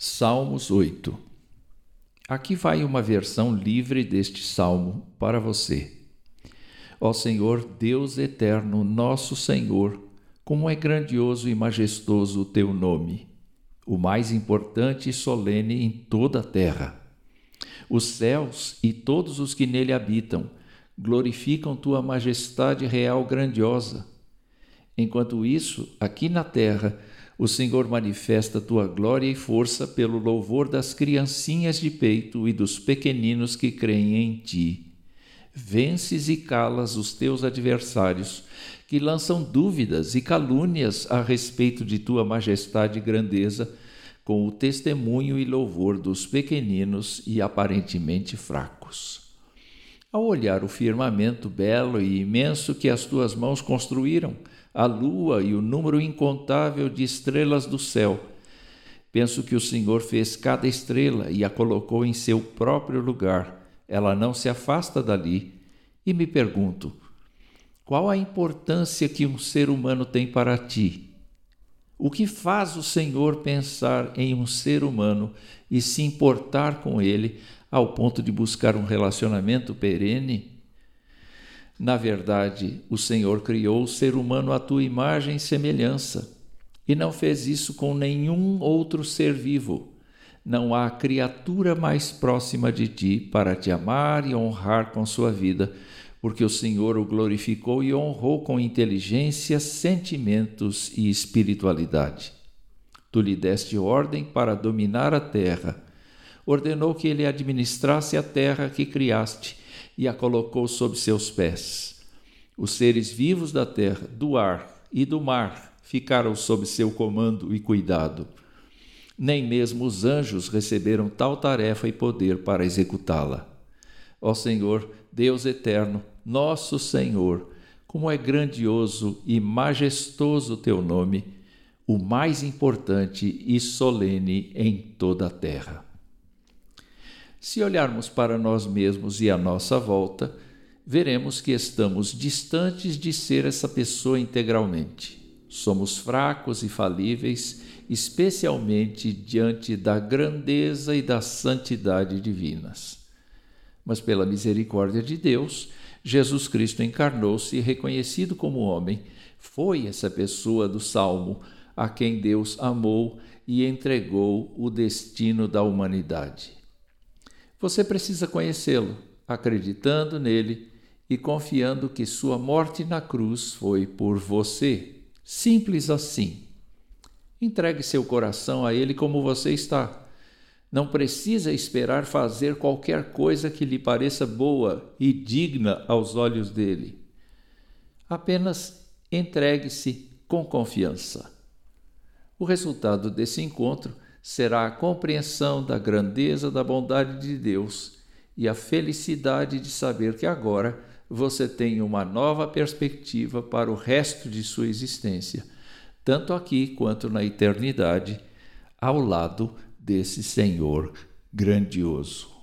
Salmos 8 Aqui vai uma versão livre deste salmo para você. Ó Senhor, Deus eterno, nosso Senhor, como é grandioso e majestoso o teu nome, o mais importante e solene em toda a terra. Os céus e todos os que nele habitam glorificam tua majestade real grandiosa. Enquanto isso, aqui na terra, o Senhor manifesta tua glória e força pelo louvor das criancinhas de peito e dos pequeninos que creem em ti. Vences e calas os teus adversários, que lançam dúvidas e calúnias a respeito de tua majestade e grandeza, com o testemunho e louvor dos pequeninos e aparentemente fracos. Ao olhar o firmamento belo e imenso que as tuas mãos construíram, a lua e o número incontável de estrelas do céu. Penso que o Senhor fez cada estrela e a colocou em seu próprio lugar. Ela não se afasta dali. E me pergunto: qual a importância que um ser humano tem para ti? O que faz o Senhor pensar em um ser humano e se importar com ele ao ponto de buscar um relacionamento perene? Na verdade, o Senhor criou o ser humano à tua imagem e semelhança, e não fez isso com nenhum outro ser vivo. Não há criatura mais próxima de ti para te amar e honrar com sua vida, porque o Senhor o glorificou e honrou com inteligência, sentimentos e espiritualidade. Tu lhe deste ordem para dominar a terra. Ordenou que ele administrasse a terra que criaste e a colocou sob seus pés. Os seres vivos da terra, do ar e do mar ficaram sob seu comando e cuidado. Nem mesmo os anjos receberam tal tarefa e poder para executá-la. Ó Senhor, Deus eterno, nosso Senhor, como é grandioso e majestoso teu nome, o mais importante e solene em toda a terra. Se olharmos para nós mesmos e à nossa volta, veremos que estamos distantes de ser essa pessoa integralmente. Somos fracos e falíveis, especialmente diante da grandeza e da santidade divinas. Mas, pela misericórdia de Deus, Jesus Cristo encarnou-se e, reconhecido como homem, foi essa pessoa do Salmo a quem Deus amou e entregou o destino da humanidade. Você precisa conhecê-lo, acreditando nele e confiando que sua morte na cruz foi por você. Simples assim. Entregue seu coração a ele como você está. Não precisa esperar fazer qualquer coisa que lhe pareça boa e digna aos olhos dele. Apenas entregue-se com confiança. O resultado desse encontro será a compreensão da grandeza da bondade de Deus e a felicidade de saber que agora você tem uma nova perspectiva para o resto de sua existência, tanto aqui quanto na eternidade, ao lado desse Senhor grandioso.